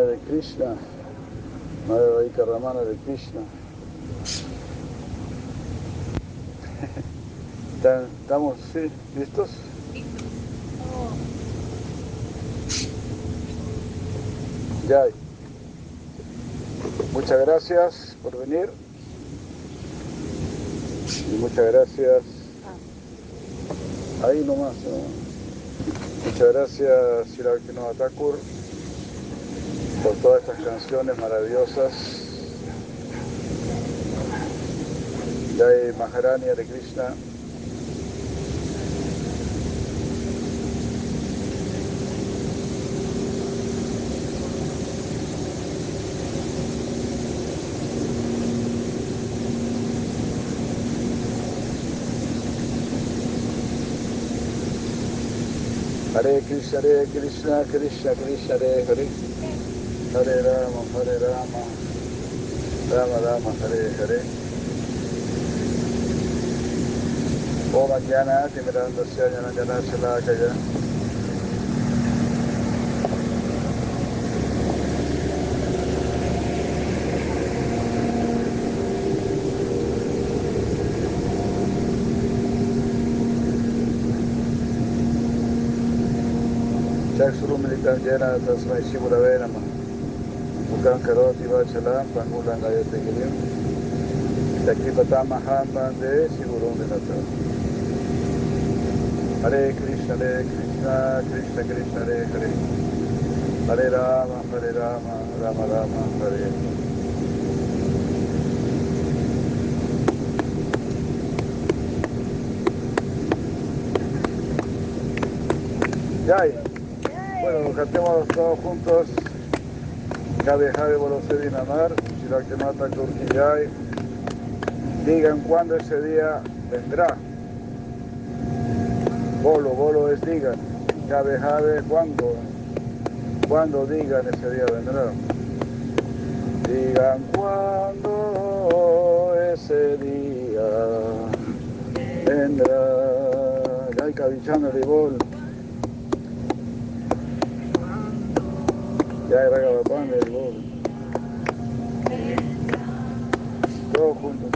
de Krishna, Madre Vaika Ramana de Krishna. ¿Estamos sí, listos? Ya. Muchas gracias por venir. Y muchas gracias. Ahí nomás. Muchas gracias, Shirakino Thakur, por todas estas canciones maravillosas. Jai Maharani de Krishna. Hare Krishna, Hare Krishna, Krishna Krishna, Hare Hare, Hare Rama, Hare Rama, Rama Rama, Hare Hare. Om Ajnana Timirandasya Janajana Shalakaya. चक्षुरुमिलितं येन तस्मै शिवरवे नमः Kan Karo Tiva Chalam, de Natal. Hare Krishna, Hare Krishna, Krishna Krishna, Hare Hare. Hare Rama, Hare Rama, Rama Rama, Hare. Bueno, cantemos todos juntos. Jade Jade Bolosedi Namar, Shirakemata Kurkiyai. Digan cuándo ese día vendrá. Bolo, bolo es digan. Jade Jade, cuándo. Cuándo digan ese día vendrá. Digan cuándo ese día vendrá. Jai Kavichana Ribol. Ya juntos.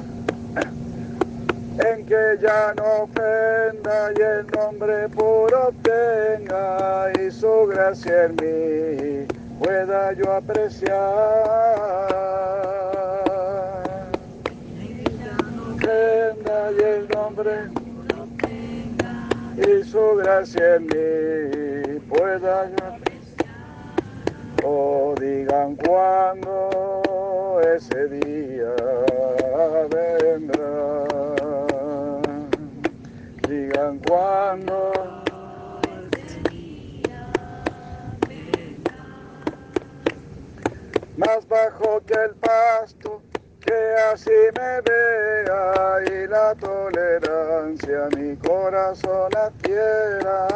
En que ya no ofenda y el nombre puro tenga y su gracia en mí pueda yo apreciar. Ofenda y el nombre y su gracia en mí pueda yo apreciar. Digan cuándo ese día vendrá. Digan cuándo. Más bajo que el pasto, que así me vea y la tolerancia mi corazón adquiera.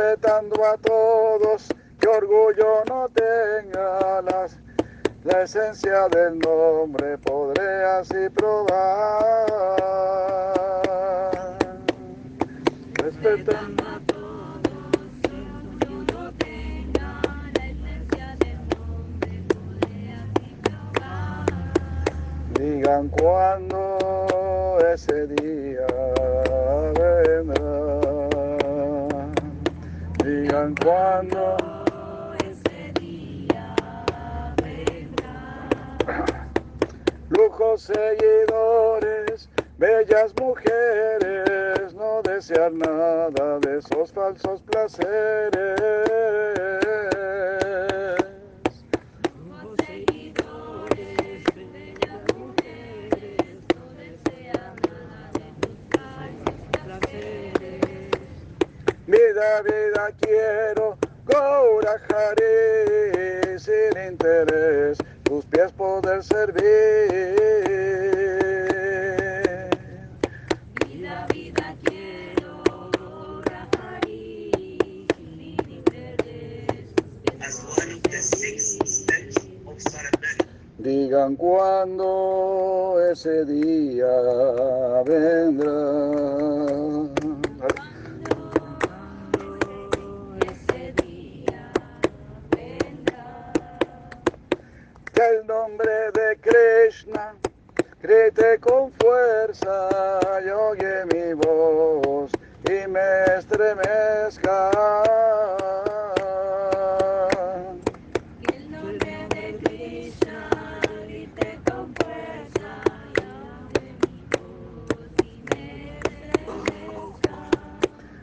Respetando a todos, que orgullo no tenga las, la esencia del nombre, podré así probar. Respetando a todos, que orgullo tenga la esencia del nombre, podré así probar. Digan cuándo ese día Digan cuándo. Lujos seguidores, bellas mujeres, no desear nada de esos falsos placeres. Vida, vida quiero, Hari, sin interés, tus pies poder servir. Vida, vida quiero, Gora Hari, sin interés, tus pies of Sarabdha Digan cuándo ese día vendrá. El nombre de Krishna grite con fuerza y oye mi voz y me estremezca. El nombre de Krishna grite con fuerza y oye mi voz y me estremezca.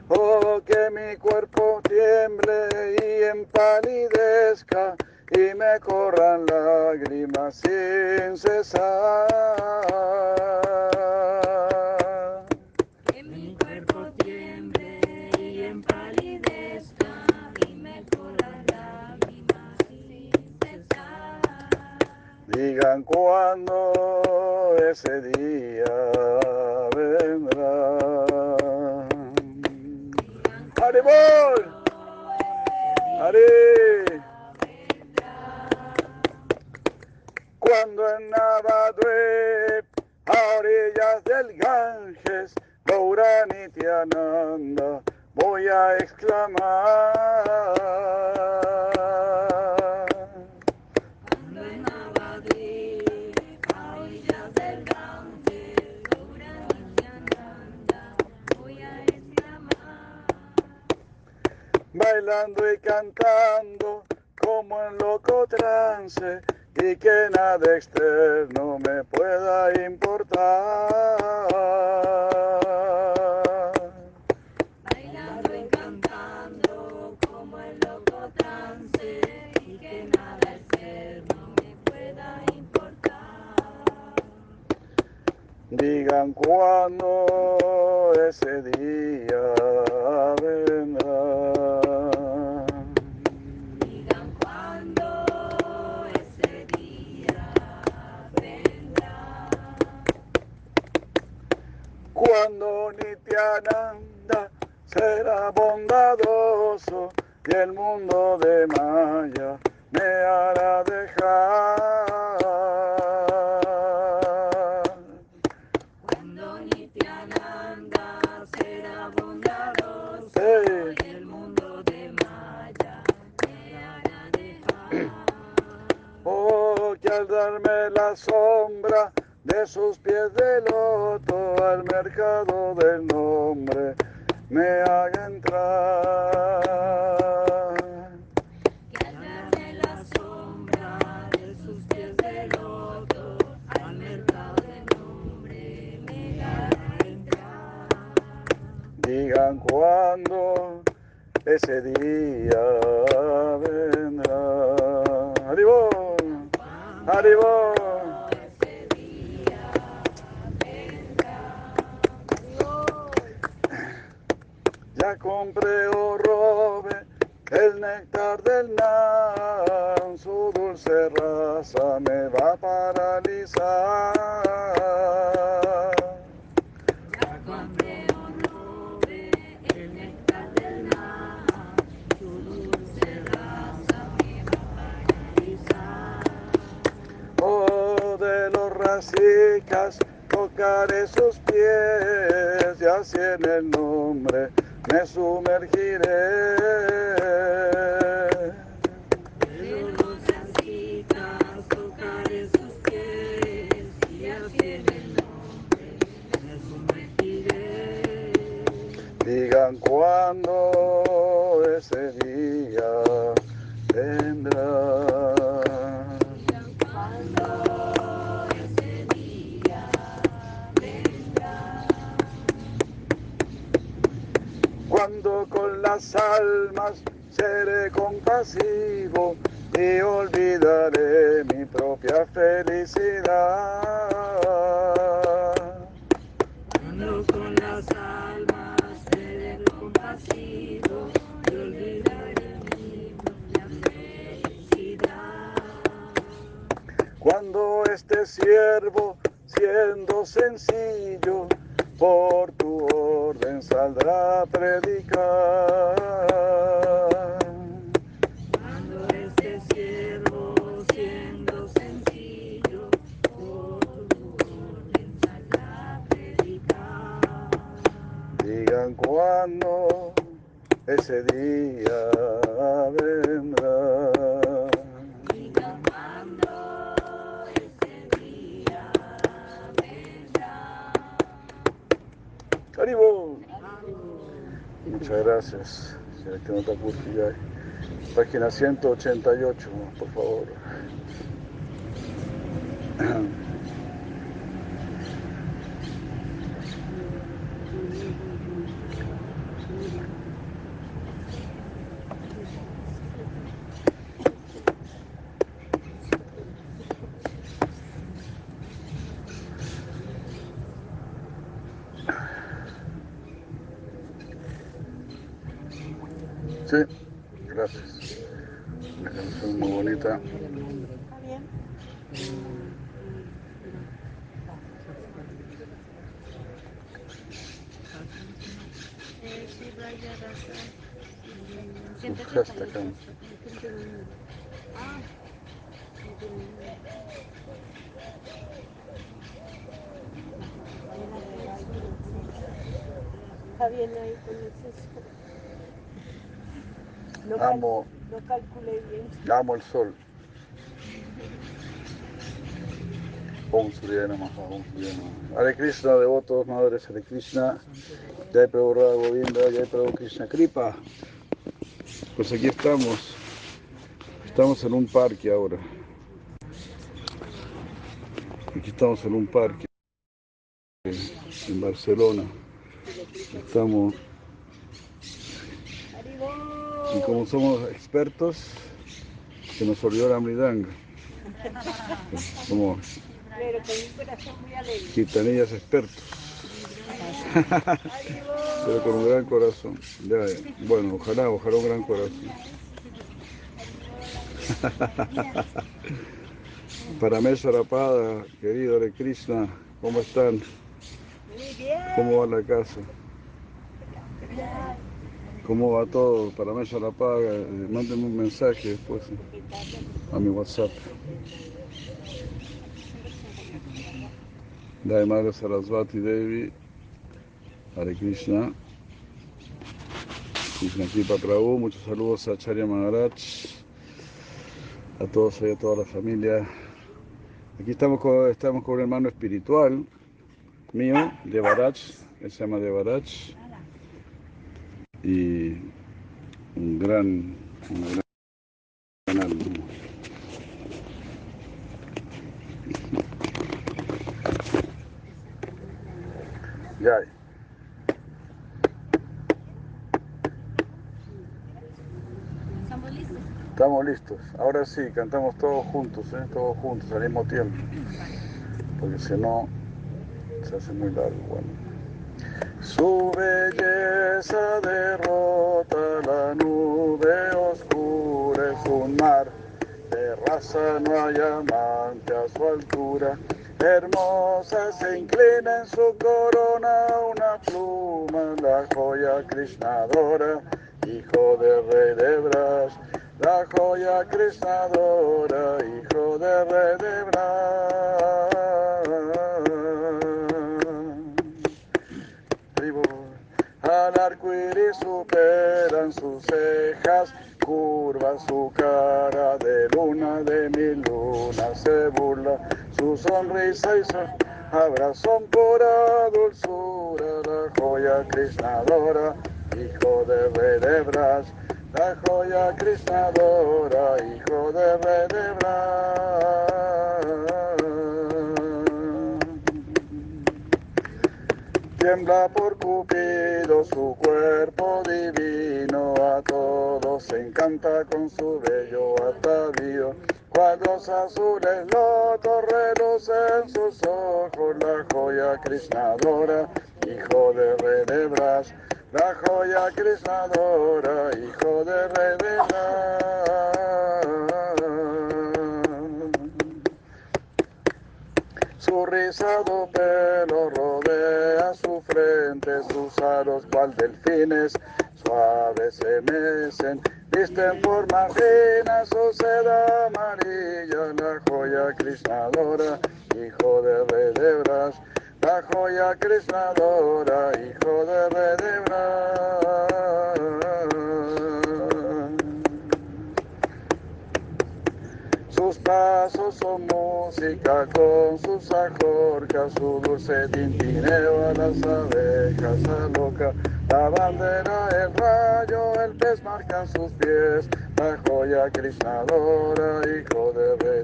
Oh, que mi cuerpo tiemble y empalidezca y me corran lágrimas sin cesar. Que mi cuerpo tiemble y empalidezca y me corran lágrimas sin cesar. Digan cuándo ese día vendrá. Digan ¡Haribol! ¡Hari! Cuando en Navadvip, a orillas del Ganges, Gauranityananda, voy a exclamar. Cuando en Navadvip, a orillas del Ganges, Gauranityananda, voy a exclamar. bailando y cantando como en loco trance y que nada externo me pueda importar. Bailando y cantando como el loco trance y que nada externo me pueda importar. Digan cuándo ese día Cuando Nityananda será bondadoso y el mundo de Maya me hará dejar. Cuando Nityananda será bondadoso y el mundo de Maya me hará dejar. Oh, que al darme la sombra de sus pies de loto al mercado del nombre me haga entrar. Que al darme la sombra de sus pies de loto al mercado del nombre me hará entrar. Digan cuándo ese día vendrá. Haribol, Haribol. Ese día vendrá. Ya compré o robe el néctar del nan, su dulce raza me va a paralizar. Ya compré un robe, el néctar del mar, su dulce raza me va a paralizar. Oh, de los racicas tocaré sus pies y así en el nombre me sumergiré. Ascitas tocaré sus pies y así en el nombre me sumergiré. Digan cuándo ese día vendrá. Digan cuándo ese día vendrá. Cuando con las almas seré compasivo y olvidaré mi propia felicidad. Cuando con las almas seré compasivo y olvidaré mi propia felicidad. Cuando este siervo, siendo sencillo, por tu saldrá a predicar. Cuando este siervo siendo sencillo, por saldrá a predicar. Digan cuándo ese día vendrá. Muchas gracias, señor Kenota Kurtiyay. Página 188, por favor. Sí, gracias. Una canción muy bonita. Está bien. Eh, sí, vaya, raza. Suhastakam. Ah, Está bien ahí con cal- Amo, no calculé bien. amo el sol. Om Surya Namaha, Om Surya Namaha. Hare Krishna, devotos, madres Hare Krishna. Jai Prabhu Radha Govinda, Jai Prabhu Krishna Kripa. Pues aquí estamos. Estamos en un parque ahora. Aquí estamos en un parque en Barcelona. Estamos y como somos expertos, se nos olvidó la mridanga. Como Pero con un corazón muy alegre. gitanillas expertos. Pero con un gran corazón. Ya. Bueno, ojalá, ojalá un gran corazón. Para Mesa Rapada, querido Hare Krishna, ¿cómo están? Muy bien. ¿Cómo va la casa? ¿Cómo va todo? Para Mesa Rapada, eh, mándenme un mensaje después eh, a mi WhatsApp. Jai Madre Sarasvati Devi, Hare Krishna, Krishna Kripa Prabhu, muchos saludos a Acharya Maharaj, a todos y a toda la familia. Aquí estamos con, estamos con un hermano espiritual mío, Devaraj, él se llama Devaraj, y un gran, una gran, gran. Ya. ¿estamos listos? Estamos listos. Ahora sí, cantamos todos juntos, ¿eh? todos juntos al mismo tiempo. Porque si no, se hace muy largo. Bueno. Su belleza derrota la nube oscura, es un mar de raza, no hay amante a su altura. Hermosa se inclina en su corona una pluma, la joya Krishnadora, hijo de Braj. La joya Krishnadora, hijo de Braj. Al arco iris superan sus cejas, curva su cara de luna, de mil lunas se burla, su sonrisa y su abrazón pura dulzura, la joya Krishnadora, hijo de rey de Braj, la joya Krishnadora, hijo de rey de Braj. Tiembla por Cupido su cuerpo divino, a todos encanta con su bello atavío. Cuadros azules lotos relucen sus ojos, la joya Krishnadora, hijo de rey de Braj. La joya Krishnadora, hijo de rey de Braj. Su rizado pelo rodea su frente, sus aros cual delfines suaves se mecen, visten forma fina su seda amarilla, la joya Krishnadora, hijo de rey de Braj. La joya Krishnadora, hijo de rey de Braj. Sus pasos son música con sus ajorcas, su dulce tintineo a las abejas aloca. La bandera, el rayo, el pez marcan sus pies, la joya crisnadora, hijo de rey.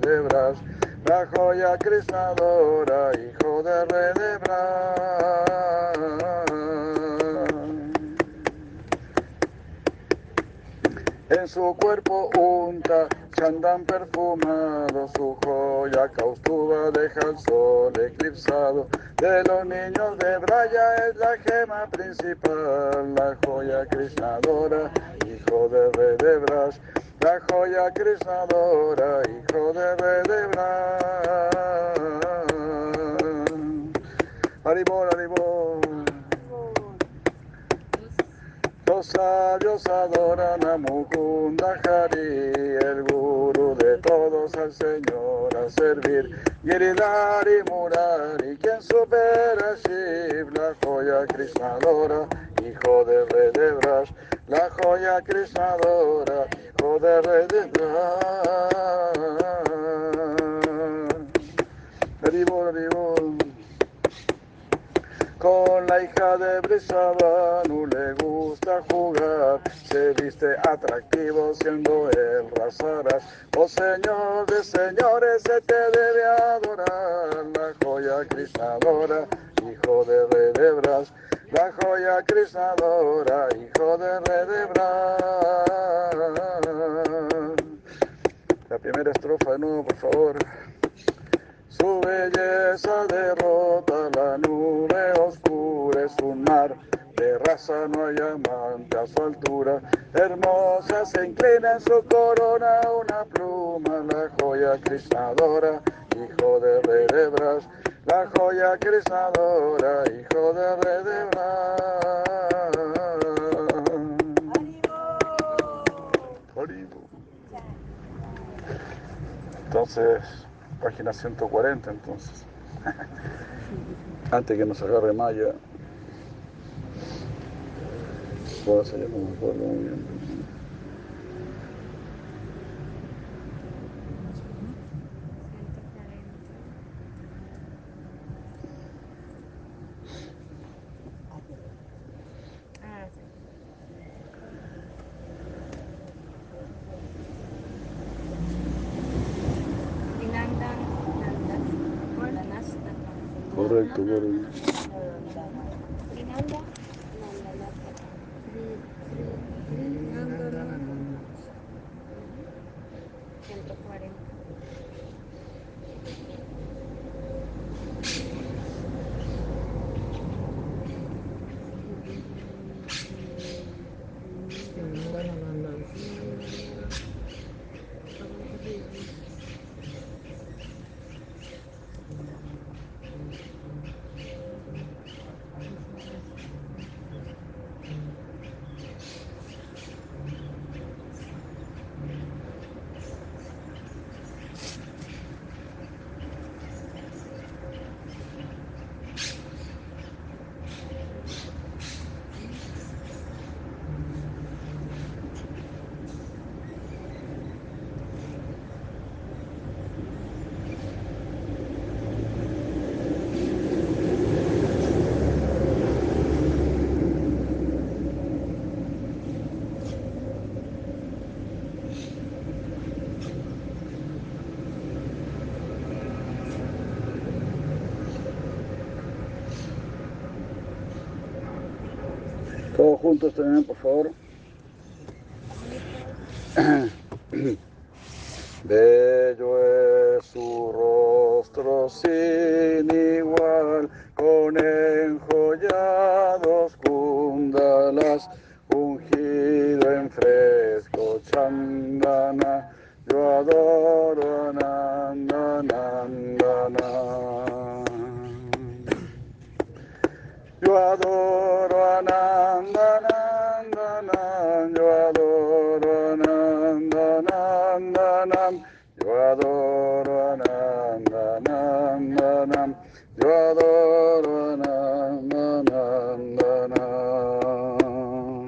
La joya crisnadora, hijo de rey En su cuerpo unta chandán perfumado, su joya caustuba deja el sol eclipsado. De los niños de Braya es la gema principal, la joya crisnadora, hijo de rey de Bras. La joya crisnadora, hijo de rey de Bras. Los sabios adoran a Mukunda Hari, el gurú de todos al Señor a servir. Giridhari Murari, quien supera Shiv, la joya crisnadora, hijo de Brash. La joya crisnadora, hijo de Brash. Con la hija de Brisabanu le gusta jugar, se viste atractivo siendo el razaras. Oh Señor de señores, se te debe adorar, la joya crisnadora, hijo de rey de Bras. La joya crisnadora, hijo de rey de Bras. La primera estrofa de nuevo, por favor. Su belleza derrota la nube oscura, es un mar de raza, no hay amante a su altura. Hermosa se inclina en su corona una pluma, la joya crisnadora, hijo de rey de Bras. La joya crisnadora, hijo de rey de Bras. Haribo. Entonces, página 140 entonces. Antes que nos agarre Maya. Puedo hacer no acuerdo muy bien. Todos juntos también, por favor. Bello es su rostro sin igual, con enjollados kundalas, ungido en fresco chandana. Yo adoro a Yo adoro a Nanda Nanda Nan, yo adoro a Nanda Nanda Nan, yo adoro a Nanda Nanda Nan, yo adoro a Nanda Nanda Nan.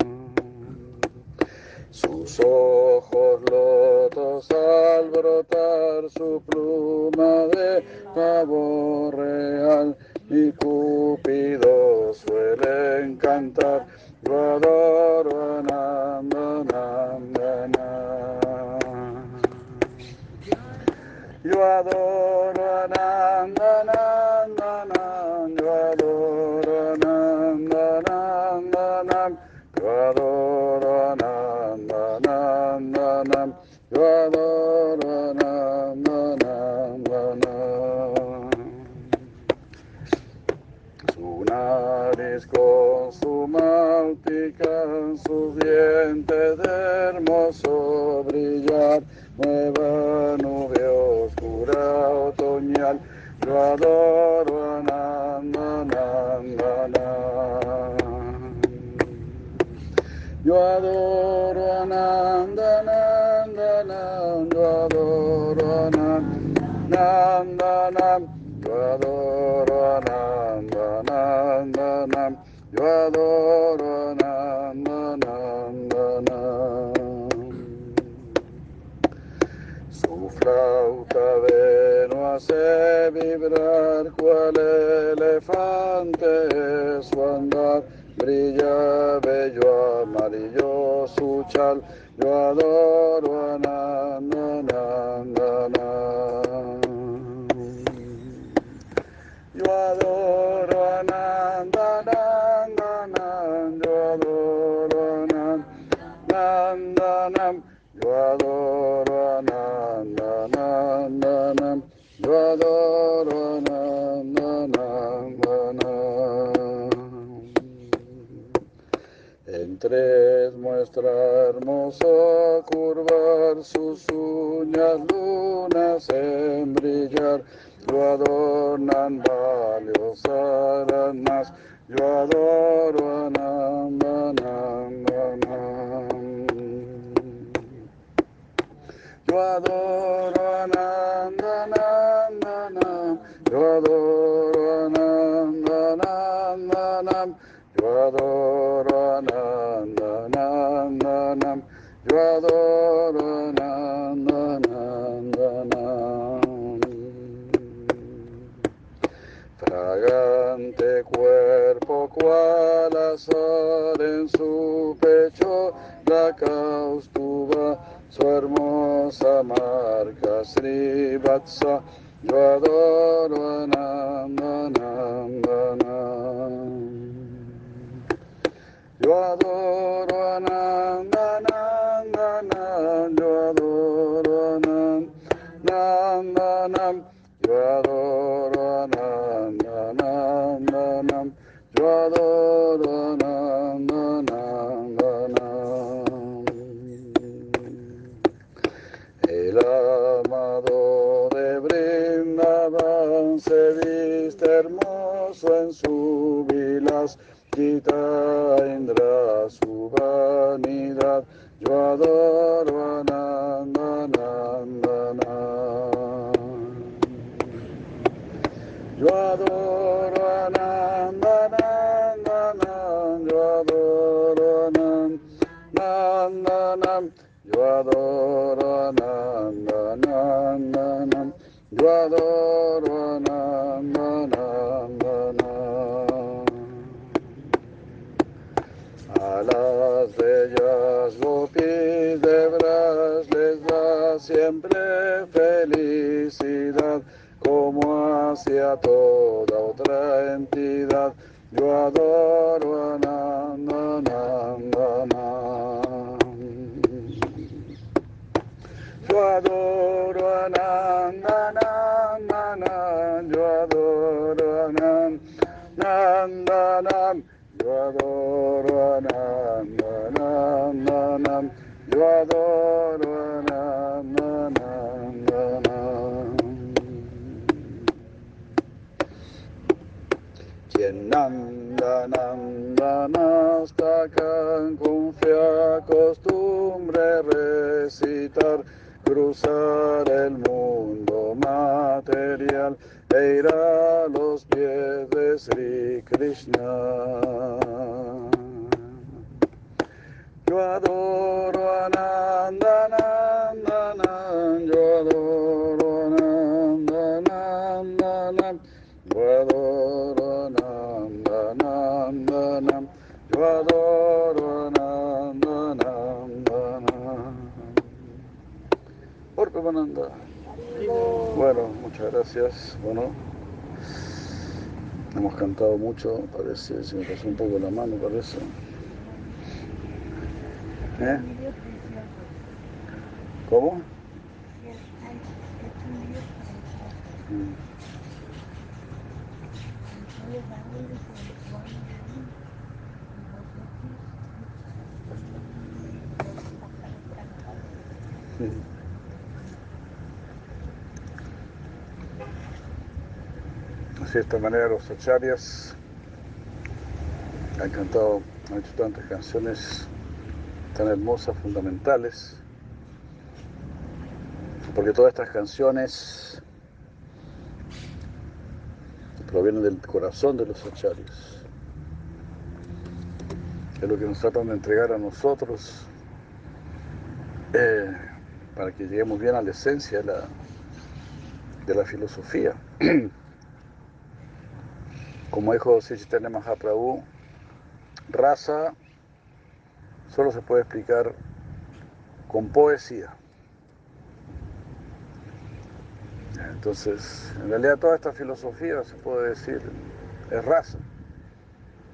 Sus ojos lotos al brotar pluma de pavo real. Mi Cupido suele cantar, yo adoro a. Yo adoro máutica, sus dientes de hermoso brillar, nueva nube oscura otoñal, yo adoro a Nanda, Nanda, Nanda. Yo adoro a Nanda, Nanda, Nanda, yo adoro a Nanda, Nanda, yo adoro a Nanda, yo adoro a vibrar cual elefante su andar, brilla bello amarillo su chal, yo adoro viste hermoso en su vilas, quita su vanidad. Yo adoro a Nanda. Yo adoro a Nanda, yo adoro a Nanda, yo adoro a Nanda, yo adoro las bellas gopis de Bras les da siempre felicidad, como hacia toda otra entidad. Yo adoro a Nanda. Yo adoro a Nanda, yo adoro a Nanda, Yo adoro a Nanda, Nanda, Nanda, yo adoro a Nanda, Nanda, Nanda. Quien anda, nanda, nastakan, con fe acostumbre recitar, cruzar el mundo material Eira los pies de Sri Krishna. Yo adoro a Nanda, Nanda, Nanda, yo adoro a Nanda, Nanda, Nanda, yo adoro a Nanda, Nanda, Nanda, yo adoro a Nanda, Nanda, Nanda. Por Nanda. Bueno, muchas gracias. Bueno, hemos cantado mucho, parece, se me pasó un poco la mano, parece. ¿Eh? ¿Cómo? Mm. De esta manera los acharyas han cantado, han hecho tantas canciones tan hermosas, fundamentales, porque todas estas canciones provienen del corazón de los acharyas. Es lo que nos tratan de entregar a nosotros eh, para que lleguemos bien a la esencia de la, de la filosofía. Como dijo Sri Mahaprabhu, raza solo se puede explicar con poesía. Entonces, en realidad toda esta filosofía se puede decir es raza,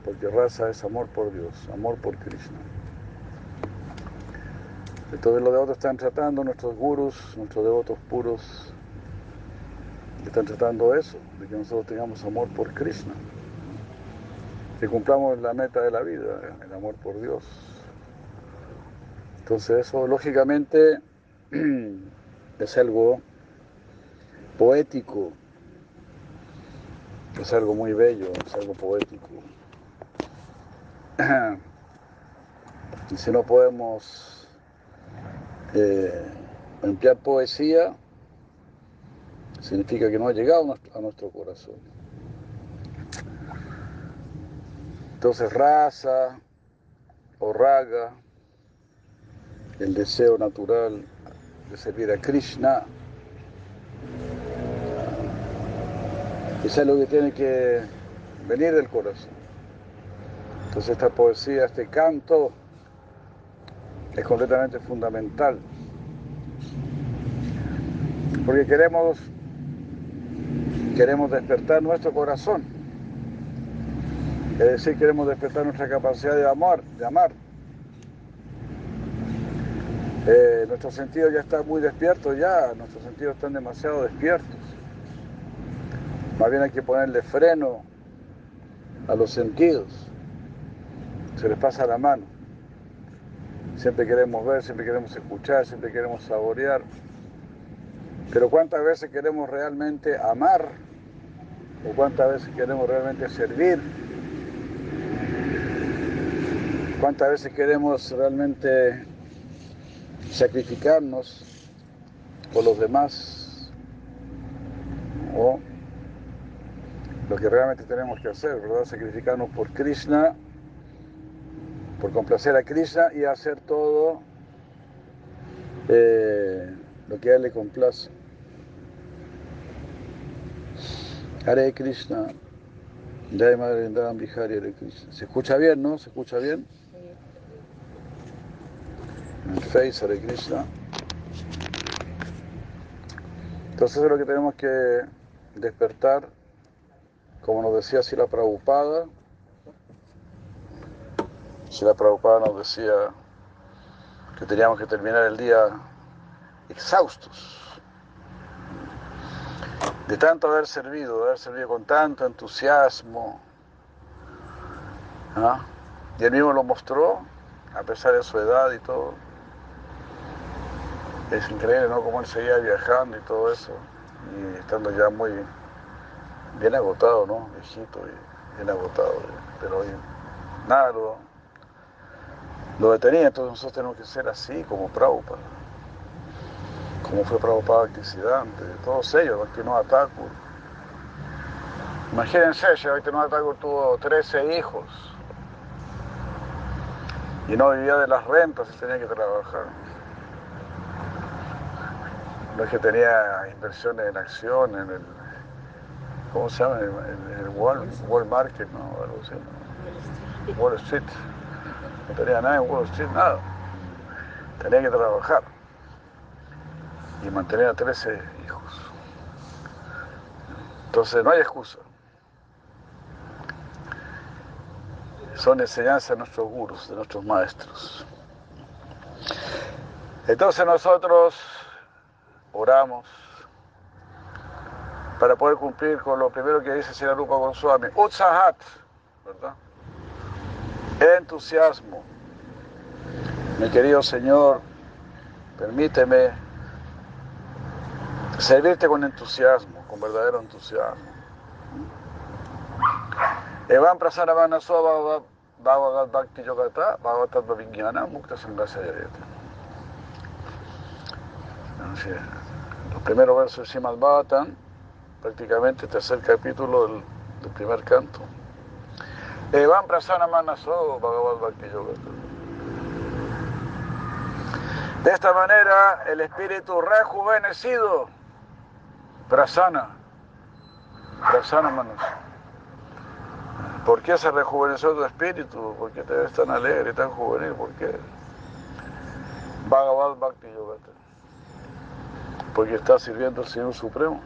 porque raza es amor por Dios, amor por Krishna. Entonces los devotos están tratando, nuestros gurus, nuestros devotos puros, están tratando eso, de que nosotros tengamos amor por Krishna, que cumplamos la meta de la vida, el amor por Dios. Entonces eso lógicamente es algo poético, es algo muy bello, es algo poético. Y si no podemos eh, emplear poesía, significa que no ha llegado a nuestro corazón. Entonces raza o raga, el deseo natural de servir a Krishna, es algo que tiene que venir del corazón. Entonces esta poesía, este canto, es completamente fundamental. Porque queremos, queremos despertar nuestro corazón. Es decir, queremos despertar nuestra capacidad de amar, de amar. Eh, nuestros sentidos ya están muy despiertos ya, nuestros sentidos están demasiado despiertos. Más bien hay que ponerle freno a los sentidos. Se les pasa la mano. Siempre queremos ver, siempre queremos escuchar, siempre queremos saborear. Pero ¿cuántas veces queremos realmente amar? ¿O cuántas veces queremos realmente servir? ¿Cuántas veces queremos realmente sacrificarnos por los demás? ¿O lo que realmente tenemos que hacer, ¿verdad? Sacrificarnos por Krishna, por complacer a Krishna y hacer todo eh, lo que a él le complace. Hare Krishna, Jai Madre Bihari Hare Krishna. ¿Se escucha bien, no? ¿Se escucha bien? En el Face Hare Krishna. Entonces es lo que tenemos que despertar, como nos decía Sila Prabhupada. Sila Prabhupada nos decía que teníamos que terminar el día exhaustos de tanto haber servido, de haber servido con tanto entusiasmo. Y él mismo lo mostró, a pesar de su edad y todo. Es increíble, ¿no? Cómo él seguía viajando y todo eso, y estando ya muy bien agotado, ¿no? Viejito y bien agotado, pero hoy nada lo, lo detenía, entonces nosotros tenemos que ser así como Prabhupada como fue Prabhupada Bhaktisiddhanta, todos ellos, Bhaktivinoda Thakur. Imagínense, Bhaktivinoda Thakur tuvo 13 hijos y no vivía de las rentas, él tenía que trabajar. No es que tenía inversiones en acción, en el, ¿cómo se llama? En el, Wall, Wall, Market, ¿no? Algo así, ¿no? Wall Street. No tenía nada en Wall Street, nada. Tenía que trabajar. Y mantener a 13 hijos. Entonces no hay excusa. Son enseñanzas de nuestros gurus, de nuestros maestros. Entonces nosotros oramos para poder cumplir con lo primero que dice Sri Rupa Goswami, Utsahat, ¿verdad? Entusiasmo. Mi querido Señor, permíteme servirte con entusiasmo, con verdadero entusiasmo. Evan Prasanavana Soba Bhagavad Bhakti Yogata Bhagavatat Vignana Mukta Sangasayareta. Los primeros versos de Srimad Bhattan, prácticamente tercer capítulo del, del primer canto. Evan Prasanavana Soba Bhagavad Bhakti Yogata. De esta manera, el espíritu rejuvenecido, prasana, prasana manos. ¿Por qué se rejuveneció tu espíritu? ¿Por qué te ves tan alegre, tan juvenil? ¿Por qué? Bhagavad Bhakti Yogata. Porque está sirviendo al Señor Supremo.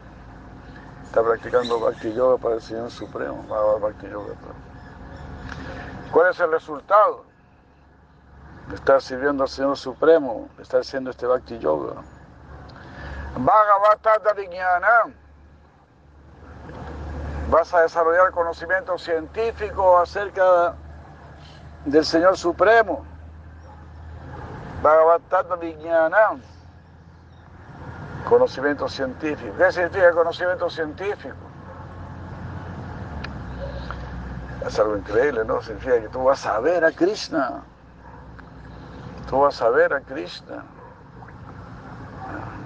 Está practicando Bhakti Yoga para el Señor Supremo. Bhagavad Bhakti Yogata. ¿Cuál es el resultado? estar sirviendo al Señor Supremo, estar haciendo este Bhakti Yoga. Bhagavata Vignana. Vas a desarrollar conocimiento científico acerca del Señor Supremo. Bhagavata Vignana. Conocimiento científico. ¿Qué significa conocimiento científico? Es algo increíble, ¿no? Significa que tú vas a ver a Krishna. Tú vas a ver a Krishna.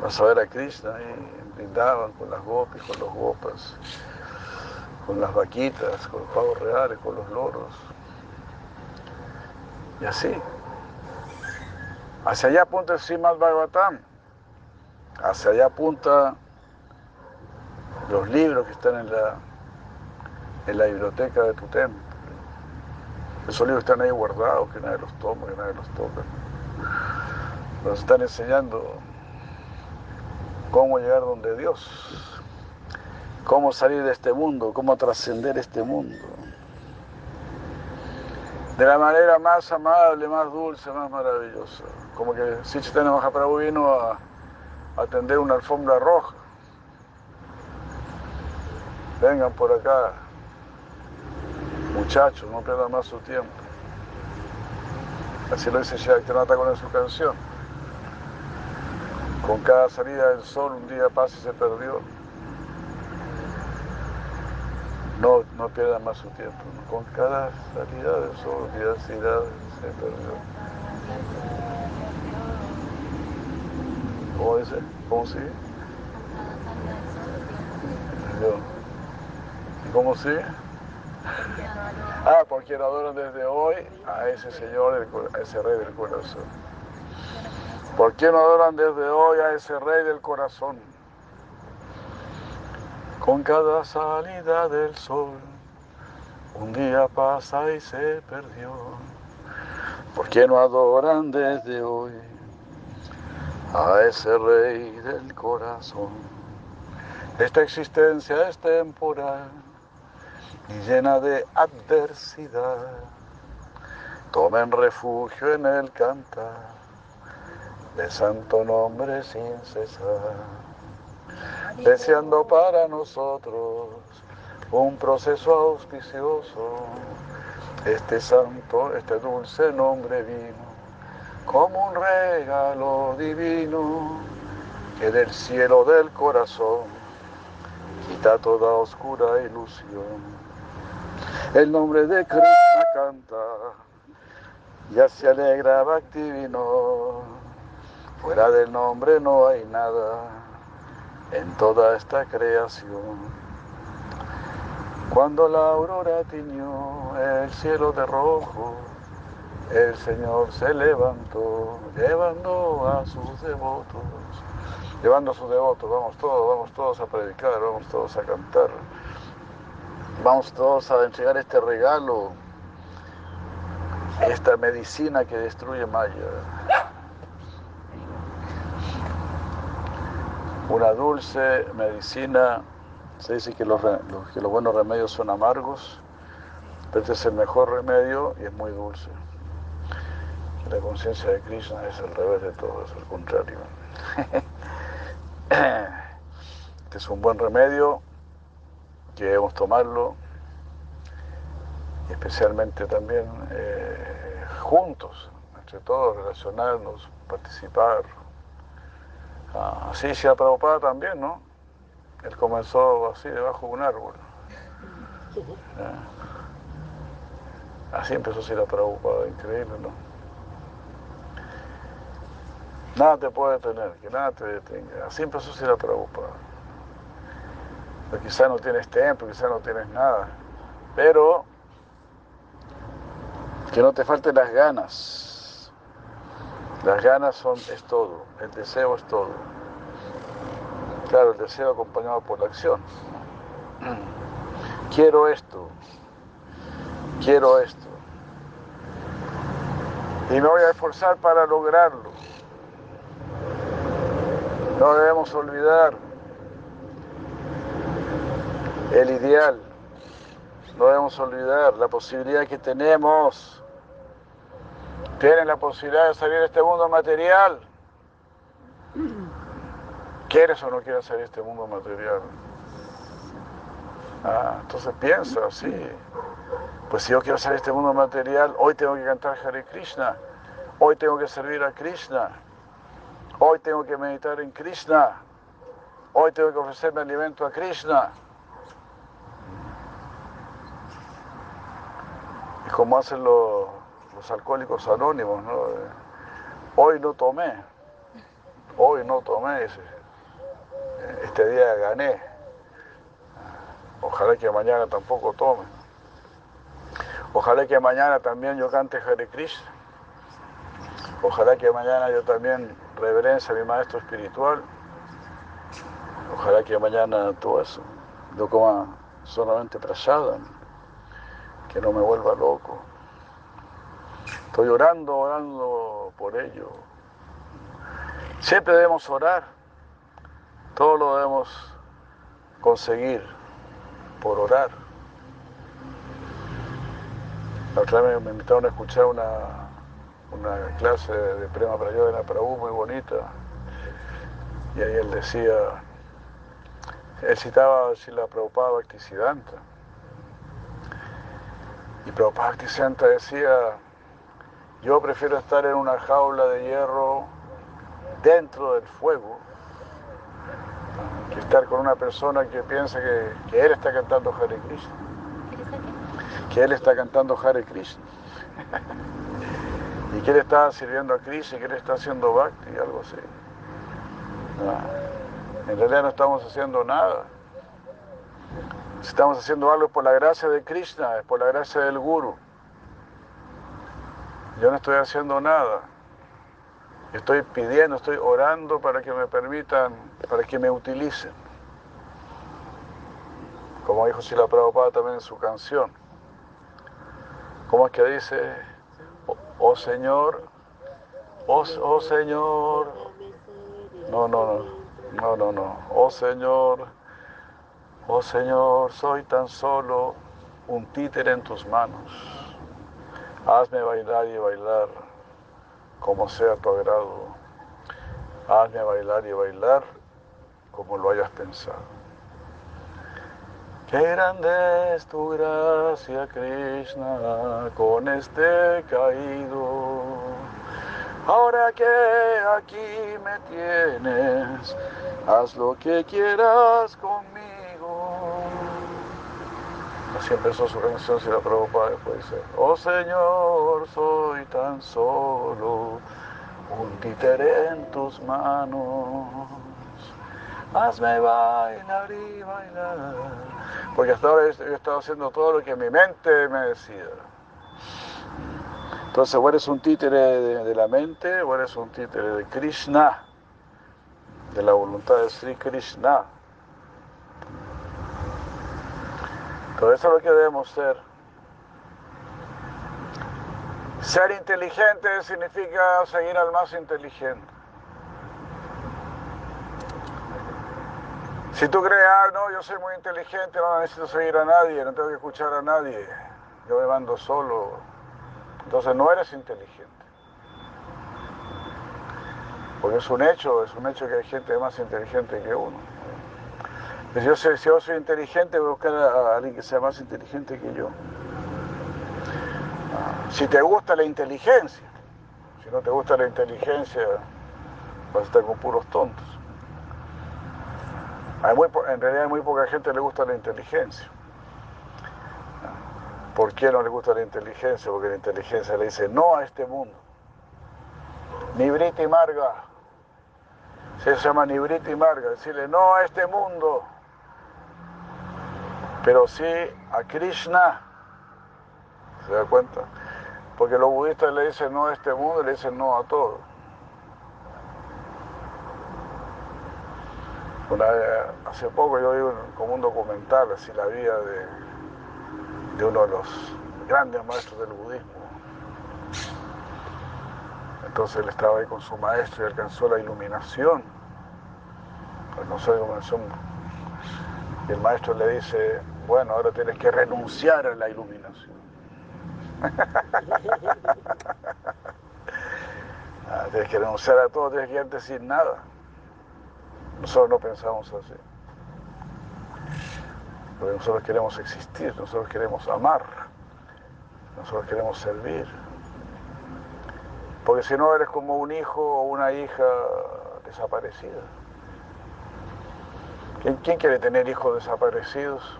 Vas a ver a Krishna y brindaban con las gopis, con los gopas, con las vaquitas, con los pavos reales, con los loros. Y así. Hacia allá apunta el Srimad Bhagavatam. Hacia allá apunta los libros que están en la, en la biblioteca de tu templo. Esos libros están ahí guardados, que nadie los toma, que nadie los toca. Nos están enseñando cómo llegar donde Dios, cómo salir de este mundo, cómo trascender este mundo. De la manera más amable, más dulce, más maravillosa. Como que si Chaitanya Mahaprabhu vino a, a tender una alfombra roja. Vengan por acá, muchachos, no pierdan más su tiempo. Así lo dice Shaktinata con su canción. Con cada salida del sol un día pasa y se perdió. No, no pierdan más su tiempo. Con cada salida del sol un día se perdió. ¿Cómo dice? ¿Cómo sigue? ¿Y cómo sigue? Ah, porque adoran desde hoy a ese Señor, a ese Rey del corazón. ¿Por qué no adoran desde hoy a ese Rey del corazón? Con cada salida del sol, un día pasa y se perdió. ¿Por qué no adoran desde hoy a ese Rey del corazón? Esta existencia es temporal y llena de adversidad. Tomen refugio en el cantar de santo nombre sin cesar, deseando para nosotros un proceso auspicioso. Este santo, este dulce nombre vino como un regalo divino que del cielo del corazón quita toda oscura ilusión el nombre de Krishna canta, ya se alegra Bhakti vino, fuera del nombre no hay nada en toda esta creación. Cuando la aurora tiñó el cielo de rojo, el Señor se levantó, llevando a sus devotos, llevando a sus devotos, vamos todos, vamos todos a predicar, vamos todos a cantar. Vamos todos a entregar este regalo, esta medicina que destruye Maya. Una dulce medicina. Se dice que los, que los buenos remedios son amargos, pero este es el mejor remedio y es muy dulce. La conciencia de Krishna es al revés de todo, es al contrario. Este es un buen remedio que debemos tomarlo, especialmente también eh, juntos, entre todos, relacionarnos, participar. Ah, así se ha Prabhupada también, ¿no? Él comenzó así debajo de un árbol. Ah. Así empezó Sila Prabhupada, increíble, ¿no? Nada te puede detener, que nada te detenga. Así empezó Sila Prabhupada. Pero quizá no tienes templo, quizá no tienes nada, pero que no te falten las ganas. Las ganas son, es todo, el deseo es todo. Claro, el deseo acompañado por la acción. Quiero esto, quiero esto. Y me voy a esforzar para lograrlo. No debemos olvidar el ideal. No debemos olvidar la posibilidad que tenemos. Tienen la posibilidad de salir de este mundo material. ¿Quieres o no quieres salir de este mundo material? Ah, entonces piensa así. Pues si yo quiero salir de este mundo material, hoy tengo que cantar Hare Krishna. Hoy tengo que servir a Krishna. Hoy tengo que meditar en Krishna. Hoy tengo que ofrecerme alimento a Krishna. Es como hacen los, los alcohólicos anónimos, ¿no? Eh, Hoy no tomé. Hoy no tomé. Eh, Este día gané. Ojalá que mañana tampoco tome. Ojalá que mañana también yo cante Hare. Ojalá que mañana yo también reverencia a mi maestro espiritual. Ojalá que mañana todo eso. Yo coma solamente prasada, que no me vuelva loco. Estoy orando, orando por ello. Siempre debemos orar. Todo lo debemos conseguir por orar. La otra vez me invitaron a escuchar una, una clase de Prema Prayodhana Prabhu muy bonita. Y ahí él decía, él citaba si la Prabhupada Bhaktisiddhanta. Y Prabhupada Bhaktisiddhanta decía, yo prefiero estar en una jaula de hierro dentro del fuego que estar con una persona que piensa que, que él está cantando Hare Krishna. Que él está cantando Hare Krishna. y que él está sirviendo a Krishna y que él está haciendo Bhakti, algo así. No, en realidad no estamos haciendo nada. Si estamos haciendo algo es por la gracia de Krishna, es por la gracia del Guru. Yo no estoy haciendo nada. Estoy pidiendo, estoy orando para que me permitan, para que me utilicen. Como dijo Sila Prabhupada también en su canción. ¿Cómo es que dice? Oh, oh Señor, oh, oh Señor. No, no, no, no, no, no. Oh Señor, oh Señor, soy tan solo un títere en tus manos. Hazme bailar y bailar como sea tu agrado. Hazme bailar y bailar como lo hayas pensado. Qué grande es tu gracia, Krishna, con este caído. Ahora que aquí me tienes, haz lo que quieras conmigo. Así empezó su canción, si la Prabhupada después dice, oh Señor, soy tan solo un títere en tus manos. Hazme bailar y bailar. Porque hasta ahora yo he estado haciendo todo lo que mi mente me decía. Entonces, o eres un títere de, la mente o eres un títere de Krishna, de la voluntad de Sri Krishna. Todo eso es lo que debemos ser. Ser inteligente significa seguir al más inteligente. Si tú crees, ah, no, yo soy muy inteligente, no necesito seguir a nadie, no tengo que escuchar a nadie, yo me mando solo, entonces no eres inteligente. Porque es un hecho, es un hecho que hay gente más inteligente que uno. Si yo, soy, si yo soy inteligente, voy a buscar a alguien que sea más inteligente que yo. Si te gusta la inteligencia, si no te gusta la inteligencia, vas a estar con puros tontos. Hay muy, en realidad a muy poca gente le gusta la inteligencia. ¿Por qué no le gusta la inteligencia? Porque la inteligencia le dice no a este mundo. Nibrita y Marga. Se llama Nibrita y Marga. Decirle no a este mundo. Pero sí a Krishna. ¿Se da cuenta? Porque los budistas le dicen no a este mundo le dicen no a todo. hace poco yo vi como un documental, así la vida de, de uno de los grandes maestros del budismo. Entonces él estaba ahí con su maestro y alcanzó la iluminación. Alcanzó la iluminación. Y el maestro le dice, bueno, ahora tienes que renunciar a la iluminación. Ah, tienes que renunciar a todo, tienes que quedarte sin nada. Nosotros no pensamos así. Porque nosotros queremos existir, nosotros queremos amar, nosotros queremos servir. Porque si no eres como un hijo o una hija desaparecida. ¿Quién, quiere tener hijos desaparecidos?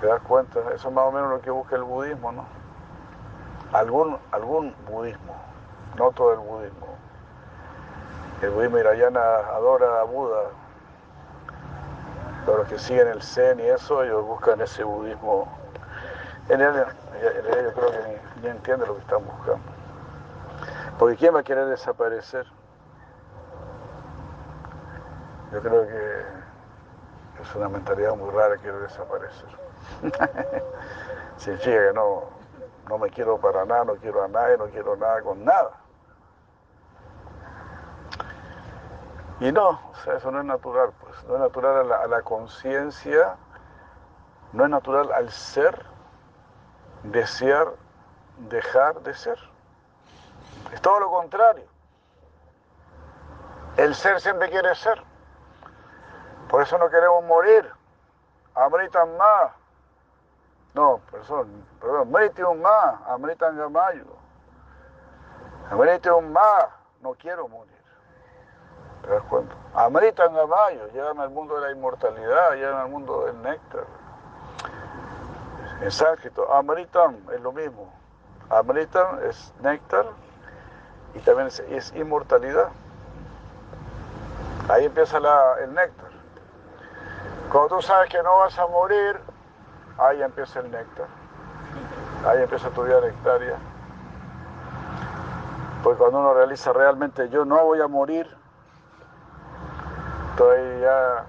¿Te das cuenta? Eso es más o menos lo que busca el budismo, ¿no? Algún, algún budismo, no todo el budismo. El budismo irayana adora a Buda. Pero los que siguen el Zen y eso, ellos buscan ese budismo. En él, yo creo que ni, ni entiende lo que están buscando. Porque ¿quién va a querer desaparecer? Yo creo que es una mentalidad muy rara quiero desaparecer. Significa que no, no me quiero para nada, no quiero a nadie, no quiero nada con nada. Y no, o sea, eso no es natural, pues, no es natural a la conciencia, no es natural al ser desear dejar de ser. Es todo lo contrario. El ser siempre quiere ser. Por eso no queremos morir. Amritan más. No, perdón, perdón, un más, Amritan Gamayo. un más, no quiero morir. ¿Te das cuenta? Amritan Gamayo, llegan al mundo de la inmortalidad, llegan al mundo del néctar. En sánscrito, Amritam es lo mismo. Amritam es néctar y también es, inmortalidad. Ahí empieza el néctar. Cuando tú sabes que no vas a morir, ahí empieza el néctar. Ahí empieza tu vida nectaria. Porque cuando uno realiza realmente yo no voy a morir, entonces ya,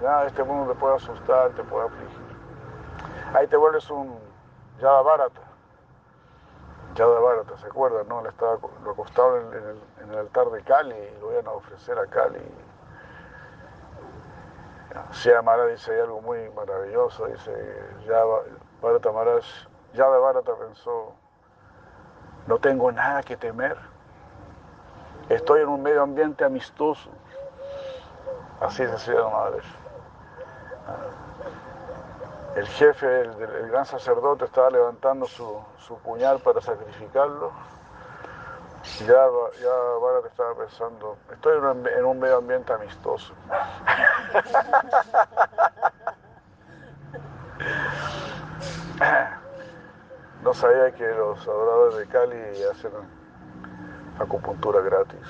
ya este mundo te puede asustar, te puede afligir. Ahí te vuelves un Yada Barata. Yada Barata, ¿se acuerdan? No? Estaba, lo acostaron en el, en el altar de Cali y lo iban a ofrecer a Cali. Sia Mara dice algo muy maravilloso, dice, ya Bharata Maharaj, ya Bharata pensó, no tengo nada que temer, estoy en un medio ambiente amistoso, así decía Maharaj. El jefe, el, gran sacerdote estaba levantando su, su puñal para sacrificarlo ya, ya Bharat estaba pensando, estoy en un, medio ambiente amistoso. No sabía que los adoradores de Cali hacen acupuntura gratis.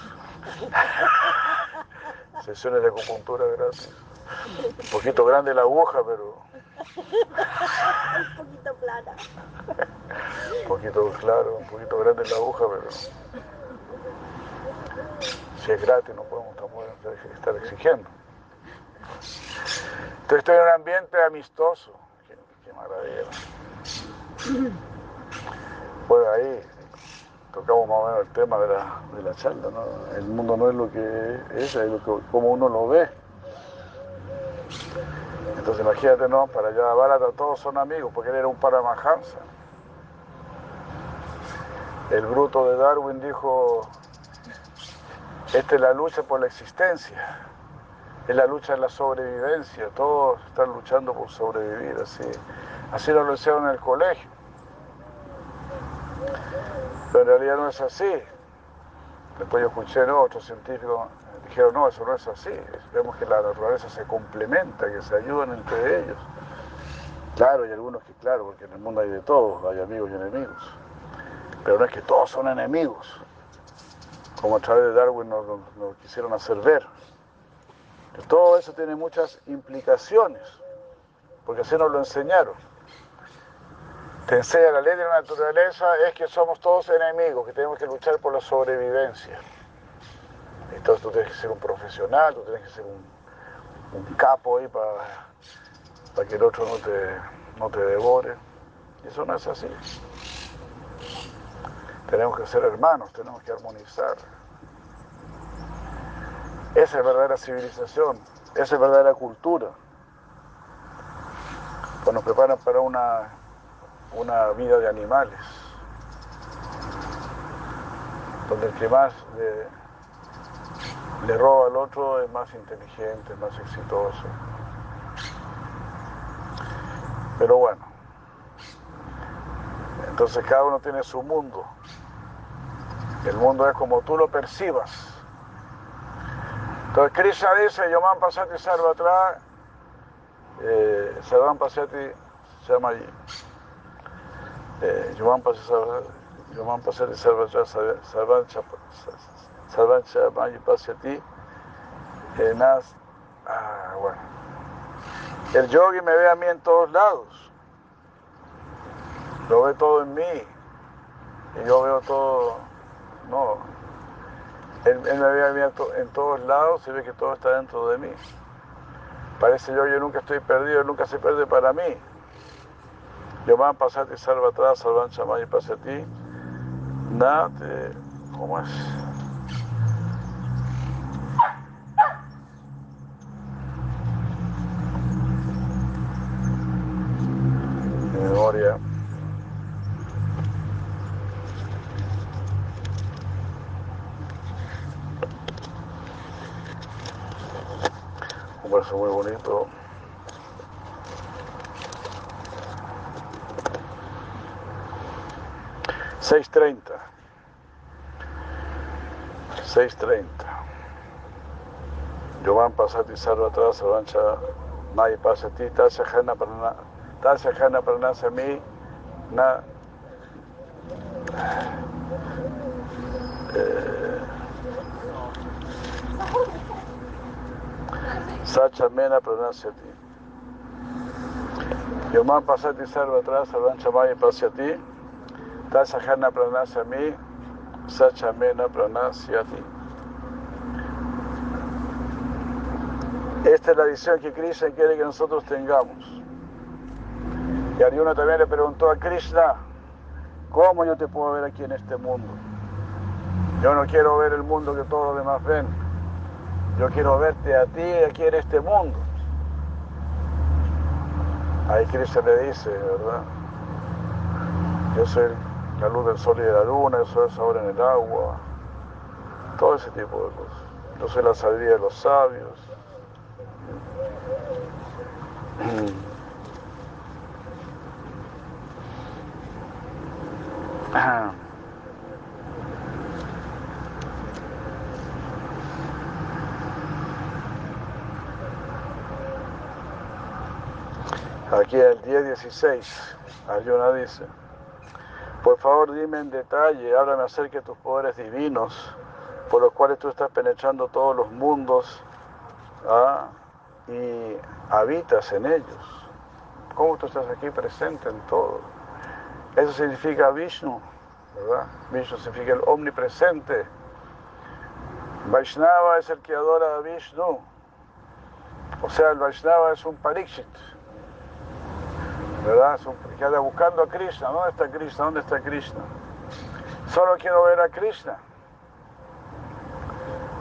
Sesiones de acupuntura gratis. Un poquito grande la aguja, pero... Un poquito plana. Un poquito claro, un poquito grande la aguja, pero es gratis no podemos estar exigiendo. Entonces estoy en un ambiente amistoso. Qué, maravilla. Bueno, ahí tocamos más o menos el tema de la, de la charla, ¿no? El mundo no es lo que es, es lo que, como uno lo ve. Entonces imagínate, ¿no? Para allá Bharata todos son amigos, porque él era un Paramahansa. El bruto de Darwin dijo, esta es la lucha por la existencia, es la lucha de la sobrevivencia, todos están luchando por sobrevivir, así, así lo hicieron en el colegio. Pero en realidad no es así. Después yo escuché, ¿no? Otros científicos dijeron, no, eso no es así. Vemos que la naturaleza se complementa, que se ayudan entre ellos. Claro, hay algunos que, claro, porque en el mundo hay de todos, hay amigos y enemigos. Pero no es que todos son enemigos, como a través de Darwin nos, quisieron hacer ver. Todo eso tiene muchas implicaciones, porque así nos lo enseñaron. Te enseña la ley de la naturaleza es que somos todos enemigos, que tenemos que luchar por la sobrevivencia. Entonces tú tienes que ser un profesional, tú tienes que ser un, capo ahí para, para que el otro no te, no te devore. Eso no es así. Tenemos que ser hermanos, tenemos que armonizar. Esa es verdadera civilización, esa es verdadera cultura. Pues nos preparan para una, una vida de animales, donde el que más le, le roba al otro es más inteligente, más exitoso. Pero bueno, entonces cada uno tiene su mundo. El mundo es como tú lo percibas. Entonces Krishna dice, Yoman Pasati Sarvatra, eh, Sarvan Pasati allí. Eh, Yoman Pasati Sarvatra, Sarvancha Mayi Pasati, eh, Nas, ah, bueno. El yogi me ve a mí en todos lados. Lo ve todo en mí. Y yo veo todo no. Él, me ve abierto en todos lados y ve que todo está dentro de mí. Parece yo, yo nunca estoy perdido, nunca se pierde para mí. Yo van a pasar y salva atrás, salvan chamay y pase a ti. Nada, ¿cómo es? Memoria. Muy bonito. Seis treinta. Seis treinta. Yovan pasati sarva atrás, sarvancha mai pasati, tasya jana prana, tasya jana pranasa mi, na. Sacha Mena Pranasya-ti. Yoman Pasati Sarva atrás, Sarvan Chamaya Pasyati, Tasajana Pranasya Mi, Sacha Mena Pranasya-ti. Esta es la visión que Krishna quiere que nosotros tengamos. Y Arjuna también le preguntó a Krishna, ¿cómo yo te puedo ver aquí en este mundo? Yo no quiero ver el mundo que todos los demás ven. Yo quiero verte a ti aquí en este mundo. Ahí Cristo le dice, ¿verdad? Yo soy la luz del sol y de la luna, yo soy el sabor en el agua, todo ese tipo de cosas. Yo soy la sabiduría de los sabios. Aquí el 10.16, Arjuna dice, por favor dime en detalle, háblame acerca de tus poderes divinos, por los cuales tú estás penetrando todos los mundos ¿ah? y habitas en ellos. ¿Cómo tú estás aquí presente en todo? Eso significa Vishnu, ¿verdad? Vishnu significa el omnipresente. Vaishnava es el que adora a Vishnu. O sea, el Vaishnava es un Parikshit. ¿Verdad? Que anda buscando a Krishna. ¿Dónde está Krishna? ¿Dónde está Krishna? Solo quiero ver a Krishna.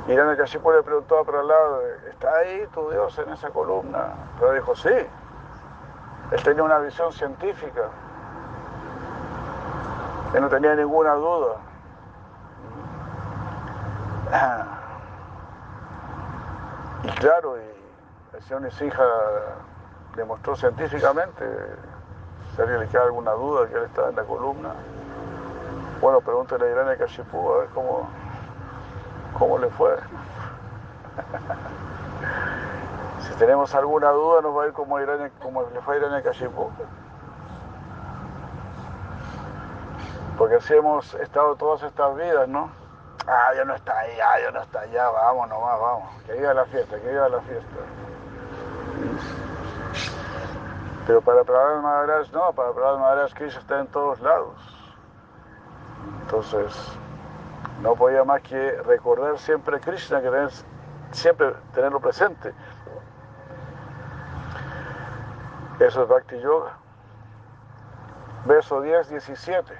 Hiranyakashipu le preguntó a Prahlad, ¿está ahí tu Dios en esa columna? Pero dijo, sí. Él tenía una visión científica. Él no tenía ninguna duda. Y claro, y el señor Nisija demostró científicamente, si a alguien le queda alguna duda que él estaba en la columna, bueno, pregúntele a Irán Kashipu a ver cómo, cómo le fue. si tenemos alguna duda nos va a ir como, Irán, como le fue a Irán Kashipu. Porque así hemos estado todas estas vidas, ¿no? Ah, ya no está ahí, ah, ya no está allá, vamos nomás, vamos. Que viva la fiesta, que viva la fiesta. Pero para Prahlad Maharaj no, para Prahlad Maharaj Krishna está en todos lados. Entonces, no podía más que recordar siempre a Krishna, que siempre tenerlo presente. Eso es Bhakti Yoga. Verso 10, 17.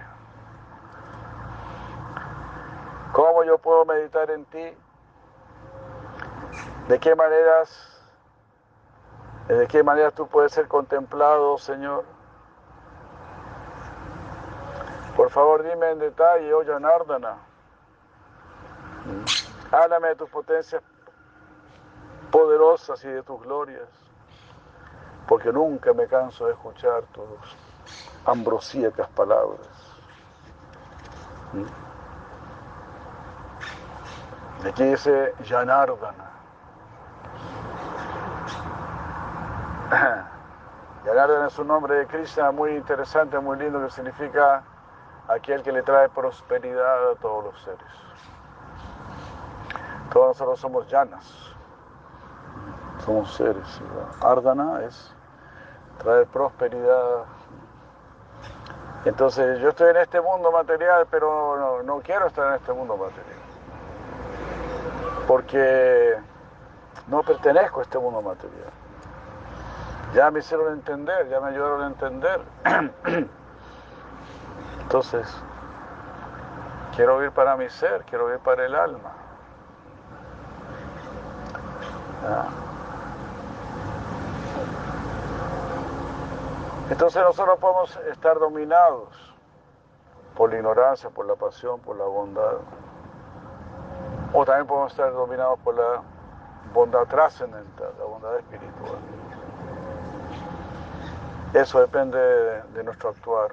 ¿Cómo yo puedo meditar en ti? ¿De qué maneras, de qué manera tú puedes ser contemplado, Señor? Por favor, dime en detalle, oh Janardana. Háblame de tus potencias poderosas y de tus glorias, porque nunca me canso de escuchar tus ambrosíacas palabras. Aquí dice Janardana. Janardana es un nombre de Krishna muy interesante, muy lindo, que significa aquel que le trae prosperidad a todos los seres. Todos nosotros somos llanas, somos seres. Ardana es traer prosperidad. Entonces yo estoy en este mundo material, pero no, no quiero estar en este mundo material porque no pertenezco a este mundo material. Ya me hicieron entender, ya me ayudaron a entender. Entonces, quiero vivir para mi ser, quiero vivir para el alma. Entonces nosotros podemos estar dominados por la ignorancia, por la pasión, por la bondad. O también podemos estar dominados por la bondad trascendental, la bondad espiritual. Eso depende de, nuestro actuar.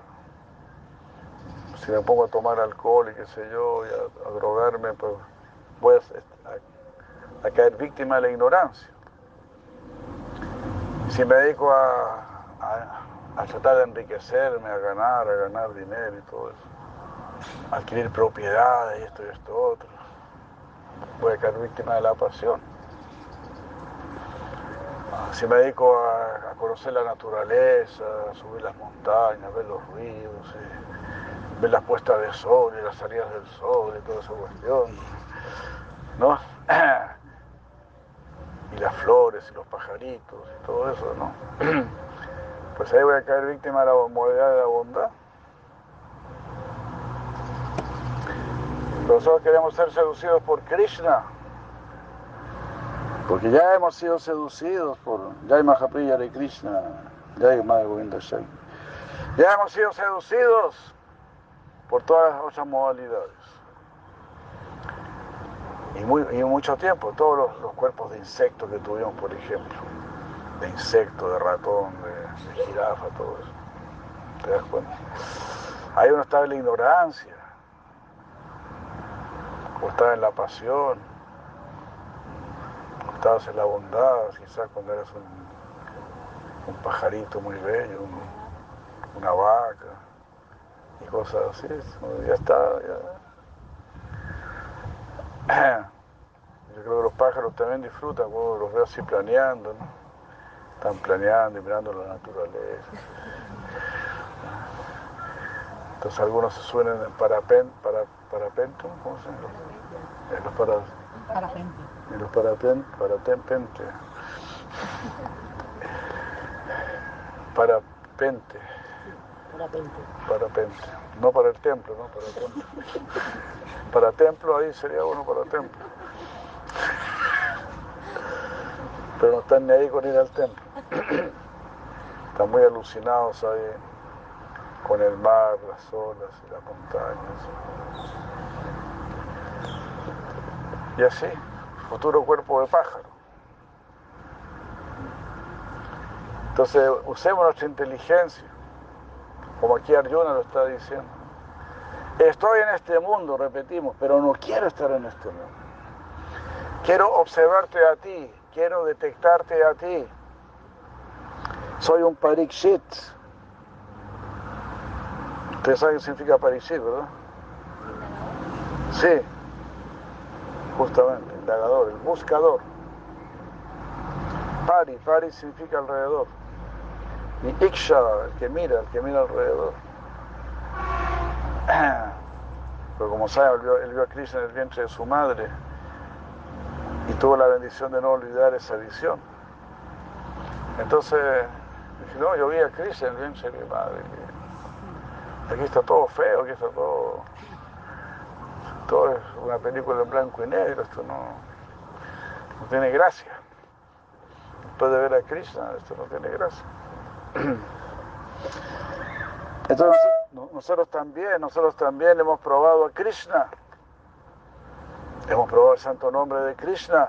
Si me pongo a tomar alcohol y qué sé yo, y a, drogarme, pues voy a, caer víctima de la ignorancia. Si me dedico a, a tratar de enriquecerme, a ganar, a ganar dinero y todo eso, adquirir propiedades y esto y esto otro, voy a caer víctima de la pasión. Si me dedico a, conocer la naturaleza, subir las montañas, ver los ríos, ver las puestas de sol y las salidas del sol y toda esa cuestión, ¿no? y las flores y los pajaritos y todo eso, ¿no? Pues ahí voy a caer víctima de la modalidad de la bondad. Nosotros queremos ser seducidos por Krishna, porque ya hemos sido seducidos por Jai Mahapriya de Krishna, Jai Govinda Ya hemos sido seducidos por todas las otras modalidades. Y, muy, mucho tiempo, todos los, cuerpos de insectos que tuvimos, por ejemplo, de insecto, de ratón, de, de jirafa, todo eso. ¿Te das cuenta? Ahí uno está en la ignorancia o estabas en la pasión, estabas en la bondad, quizás cuando eras un, pajarito muy bello, una vaca y cosas así. Ya está, Yo creo que los pájaros también disfrutan cuando los veo así planeando, ¿no? Están planeando y mirando la naturaleza. Entonces algunos se suelen en parapen, para, parapento, ¿cómo se llama? En los para, parapente. En los parapen, parapente. Parapente. Parapente. No para el templo, no para el templo. Para templo ahí sería uno para templo. pero no están ni ahí con ir al templo. Están muy alucinados ahí con el mar, las olas y las montañas. Y así, futuro cuerpo de pájaro. Entonces, usemos nuestra inteligencia, como aquí Arjuna lo está diciendo. Estoy en este mundo, repetimos, pero no quiero estar en este mundo. Quiero observarte a ti, quiero detectarte a ti. Soy un parikshit. Ustedes saben qué significa parikshit, ¿verdad? Sí, justamente, el buscador. Pari, pari significa alrededor. Y iksha, el que mira, el que mira alrededor. Pero como saben, él vio, él vio a Krishna en el vientre de su madre y tuvo la bendición de no olvidar esa visión. Entonces, dije, no, yo vi a Krishna en el vientre de mi madre. Aquí está todo feo, aquí está todo... Todo es una película en blanco y negro, esto no, no tiene gracia. Después de ver a Krishna, esto no tiene gracia. Entonces, no- nosotros también, nosotros también hemos probado a Krishna. Hemos probado el santo nombre de Krishna.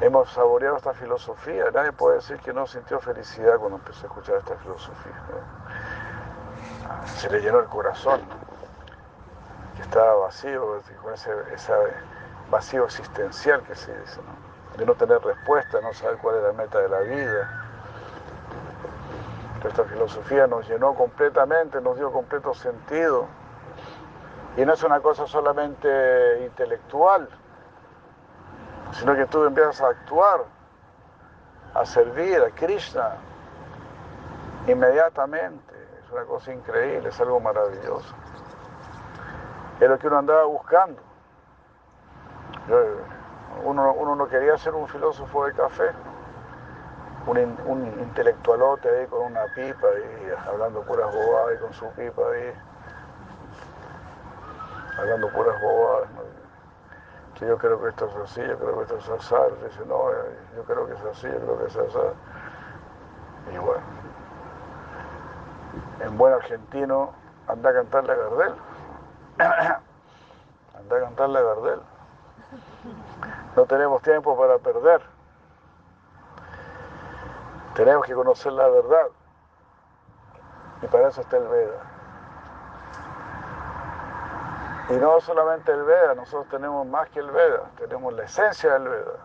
Hemos saboreado esta filosofía. Nadie puede decir que no sintió felicidad cuando empezó a escuchar esta filosofía. Se le llenó el corazón. Que estaba vacío, con ese, vacío existencial que se dice, ¿no? de no tener respuesta, no saber cuál es la meta de la vida. Esta filosofía nos llenó completamente, nos dio completo sentido. Y no es una cosa solamente intelectual, sino que tú empiezas a actuar, a servir a Krishna inmediatamente. Es una cosa increíble, es algo maravilloso. Es lo que uno andaba buscando. Uno, uno no quería ser un filósofo de café, un, in- un intelectualote ahí con una pipa y hablando puras bobadas y con su pipa ahí, hablando puras bobadas. Que yo creo que esto es así, yo creo que esto es así. Dice, no, eh, yo creo que es así, yo creo que es así. Y bueno, en buen argentino, anda a cantarle a Gardel. anda a cantarle a Gardel. No tenemos tiempo para perder. Tenemos que conocer la verdad. Y para eso está el Veda. Y no solamente el Veda, nosotros tenemos más que el Veda, tenemos la esencia del Veda.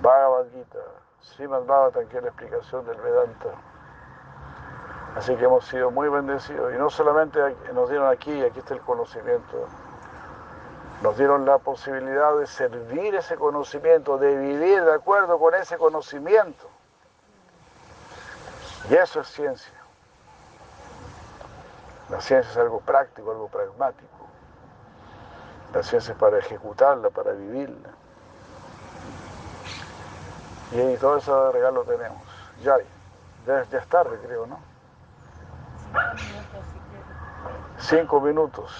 Bhagavad Gita, Srimad Bhagavatam, que es la explicación del Vedanta. Así que hemos sido muy bendecidos. Y no solamente nos dieron aquí, aquí está el conocimiento, nos dieron la posibilidad de servir ese conocimiento, de vivir de acuerdo con ese conocimiento. Y eso es ciencia. La ciencia es algo práctico, algo pragmático. La ciencia es para ejecutarla, para vivirla. Y todo ese regalo tenemos. Ya, ya es tarde, creo, ¿no? Cinco minutos.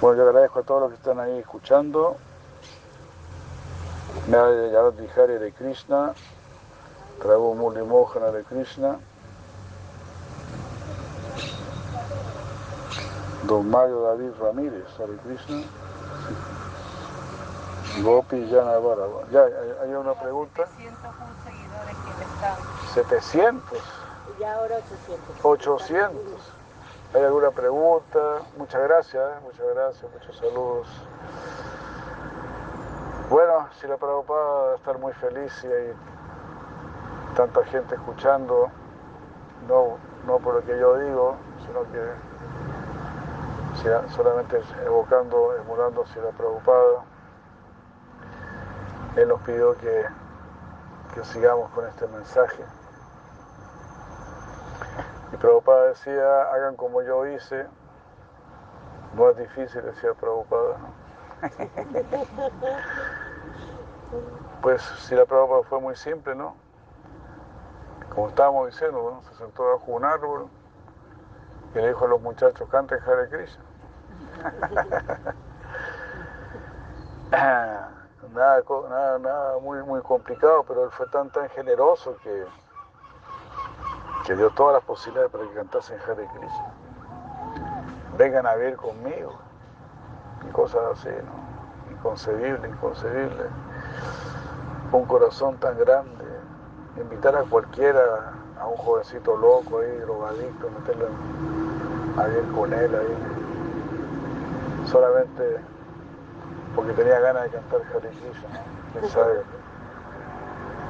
Bueno, yo agradezco a todos los que están ahí escuchando. Yarati Hari de Krishna, Prabhu Murli Mohana de Krishna, Don Mario David Ramírez, Hare Krishna, Gopi Yana Baraba. Ya, ¿hay- ¿hay una pregunta? 700 seguidores que están. 700, Y ya ahora 800. 800. ¿Hay alguna pregunta? Muchas gracias, ¿eh? muchas gracias, muchos saludos. Bueno, si la Prabhupada va a estar muy feliz y hay tanta gente escuchando, no, no por lo que yo digo, sino que si- solamente evocando, emulando si la Prabhupada. Él nos pidió que, que sigamos con este mensaje. Prabhupada decía, hagan como yo hice. No es difícil, decía Prabhupada. ¿no? Pues si la Prabhupada fue muy simple, ¿no? Como estábamos diciendo, ¿no? se sentó bajo un árbol y le dijo a los muchachos, canten Hare Krishna. nada, nada, nada muy, muy complicado, pero él fue tan, tan generoso que, que dio todas las posibilidades para que cantasen Hare Krishna. Vengan a ver conmigo. Y cosas así, ¿no? Inconcebible, inconcebible. Un corazón tan grande. Invitar a cualquiera, a un jovencito loco ahí, drogadicto, meterlo a vivir con él ahí. Solamente porque tenía ganas de cantar Hare Krishna, ¿no? Quién sabe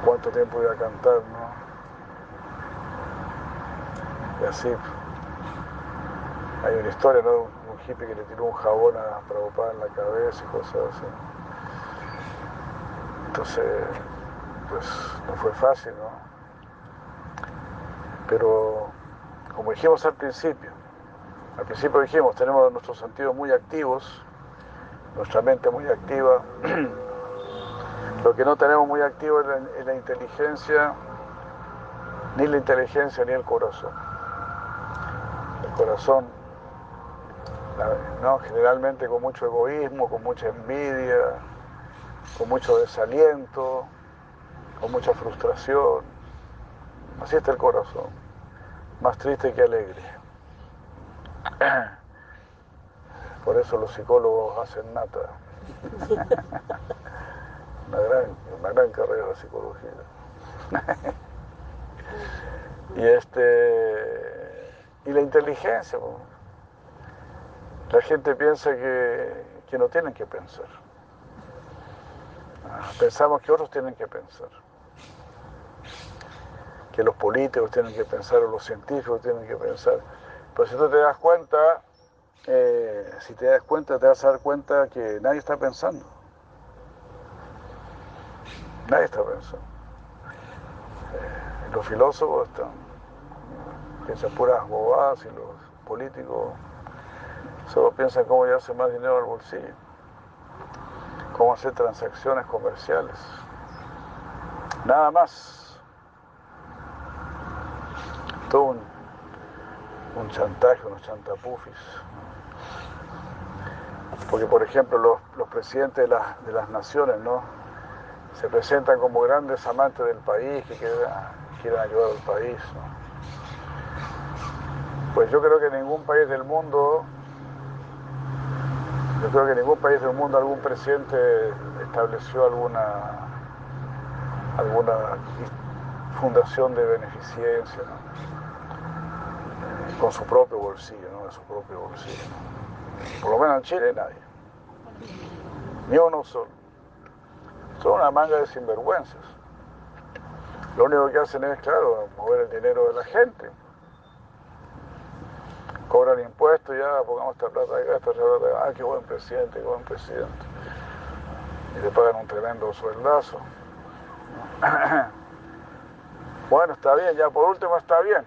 cuánto tiempo iba a cantar, ¿no? Y así, hay una historia, ¿no? Un hippie que le tiró un jabón a Prabhupada en la cabeza y cosas así. Entonces, pues no fue fácil, ¿no? Pero, como dijimos al principio, al principio dijimos, tenemos nuestros sentidos muy activos, nuestra mente muy activa. Lo que no tenemos muy activo es la, es la inteligencia, ni la inteligencia ni el corazón. Corazón, ¿no? generalmente con mucho egoísmo, con mucha envidia, con mucho desaliento, con mucha frustración. Así está el corazón, más triste que alegre. Por eso los psicólogos hacen nata. Una gran, una gran carrera de psicología. y este y la inteligencia. La gente piensa que, que no tienen que pensar. Ah, Pensamos que otros tienen que pensar. Que los políticos tienen que pensar o los científicos tienen que pensar. Pero si tú te das cuenta, eh, si te das cuenta, te vas a dar cuenta que nadie está pensando. Nadie está pensando. Eh, los filósofos están, piensan puras bobadas y los políticos solo piensan cómo llevarse más dinero al bolsillo, cómo hacer transacciones comerciales. Nada más. Todo un, un chantaje, unos chantapufis. Porque, por ejemplo, los, los presidentes de, las- de las naciones, ¿no? Se presentan como grandes amantes del país, que quieren, quieren ayudar al país. Pues yo creo que ningún país del mundo, yo creo que ningún país del mundo, algún presidente estableció alguna, alguna fundación de beneficencia, con su propio bolsillo, ¿no? Su propio bolsillo. Por lo menos en Chile nadie. Ni uno solo. Son una manga de sinvergüenzas. Lo único que hacen es, claro, mover el dinero de la gente. Cobran impuestos, ya pongamos esta plata acá, esta plata acá. Ah, qué buen presidente, qué buen presidente. Y le pagan un tremendo sueldazo. Bueno, está bien, ya por último está bien.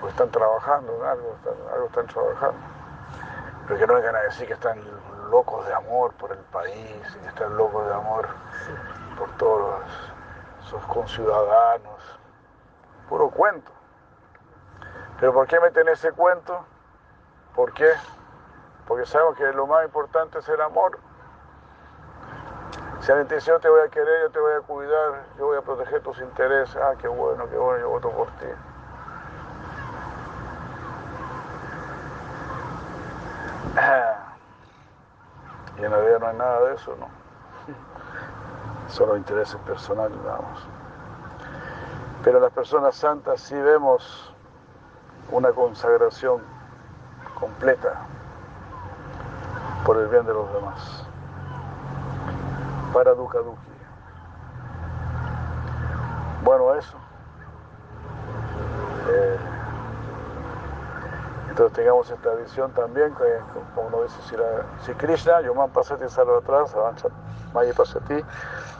Pues están trabajando en algo, están, algo están trabajando. Pero que no vengan a decir que están locos de amor por el país, que están locos de amor por todos sus conciudadanos. Puro cuento. ¿Pero por qué meten ese cuento? ¿Por qué? Porque sabemos que lo más importante es el amor. Si alguien te dice yo te voy a querer, yo te voy a cuidar, yo voy a proteger tus intereses, ah, qué bueno, qué bueno, yo voto por ti. Y en realidad no hay nada de eso, ¿no? Solo intereses personales, vamos. Pero las personas santas sí vemos una consagración completa por el bien de los demás. Para Dukkha Dukkhi. Bueno, eso. Eh, entonces tengamos esta visión también, que, como nos dice si, Krishna, Yoman Pasati Salva atrás, avanza Maya Pasati,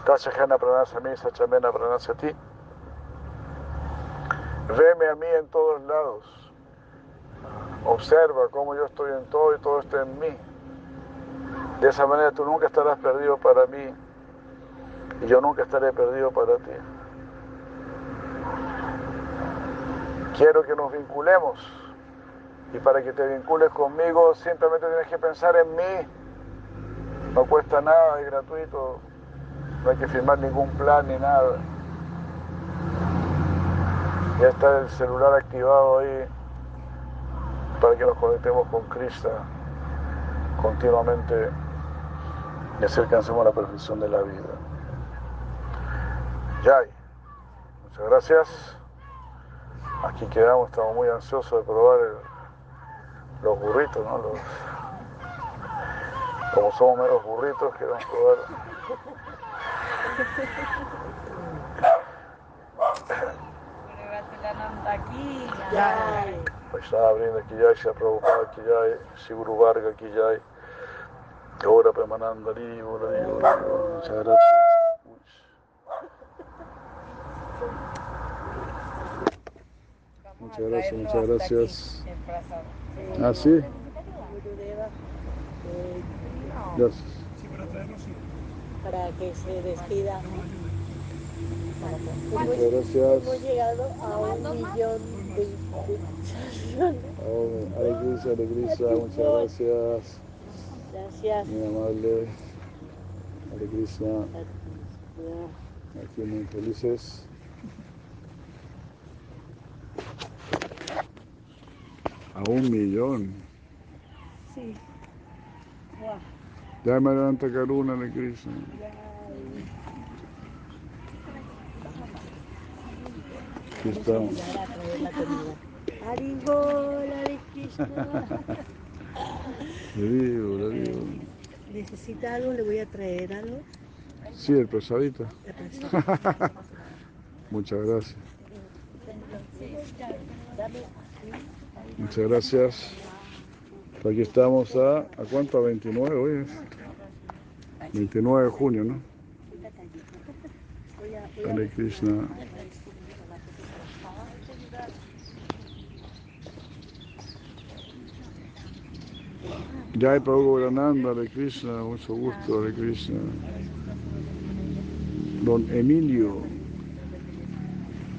Tachajana Pranasami, Sachamena Pranasati. Veme a mí en todos lados. Observa cómo yo estoy en todo y todo está en mí. De esa manera tú nunca estarás perdido para mí y yo nunca estaré perdido para ti. Quiero que nos vinculemos y para que te vincules conmigo simplemente tienes que pensar en mí No cuesta nada, es gratuito. No hay que firmar ningún plan ni nada. Ya está el celular activado ahí para que nos conectemos con Krishna continuamente y así alcancemos la perfección de la vida. Yay. Muchas gracias. Aquí quedamos, estamos muy ansiosos de probar los burritos, ¿no? Como somos meros burritos, queremos probar. Ya. Vaishnava Brinda ki jai, Shri Prabhupada ki jai, Shri Guru Varga ki jai, Gaura Premananda Hari, Bol, Hari, Bol, Hari, Bol. Muchas gracias. Muchas gracias, muchas gracias. Ah, sí, gracias. para que se despida. Muchas Hemos gracias. llegado a un millón de de- Oh, Hare Krishna, muchas gracias. Gracias. Muy amable. Krishna, aquí muy felices. A un millón. Sí. Guau. Ya me levanta Karuna de Aquí estamos. Ya a traer la comida. Haribol, Hare Krishna. Le digo, le digo. ¿Necesita algo? ¿Le voy a traer algo? Sí, el paso. Muchas gracias. Muchas gracias. Aquí estamos a, ¿a cuánto? A 29 hoy es. 29 de junio, ¿no? Hare Krishna. Jai Prabhu Gaurananda, Hare Krishna, mucho gusto, Hare Krishna. Don Emilio.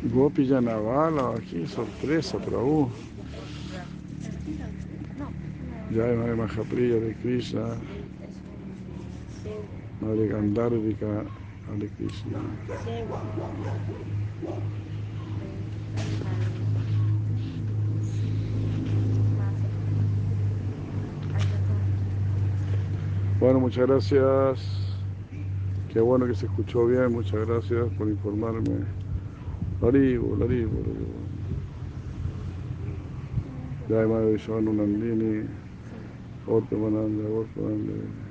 Gopi Yanavala, aquí sorpresa, Prabhu. Jai Madre Mahapriya, Hare Krishna. Madre Gandharvika, Hare Krishna. Bueno, muchas gracias. Qué bueno que se escuchó bien, muchas gracias por informarme. Laribo, Laribo, Laribo. Jai Madre Vishwanu Nandini, Orpe Mananda, Orpe Mananda.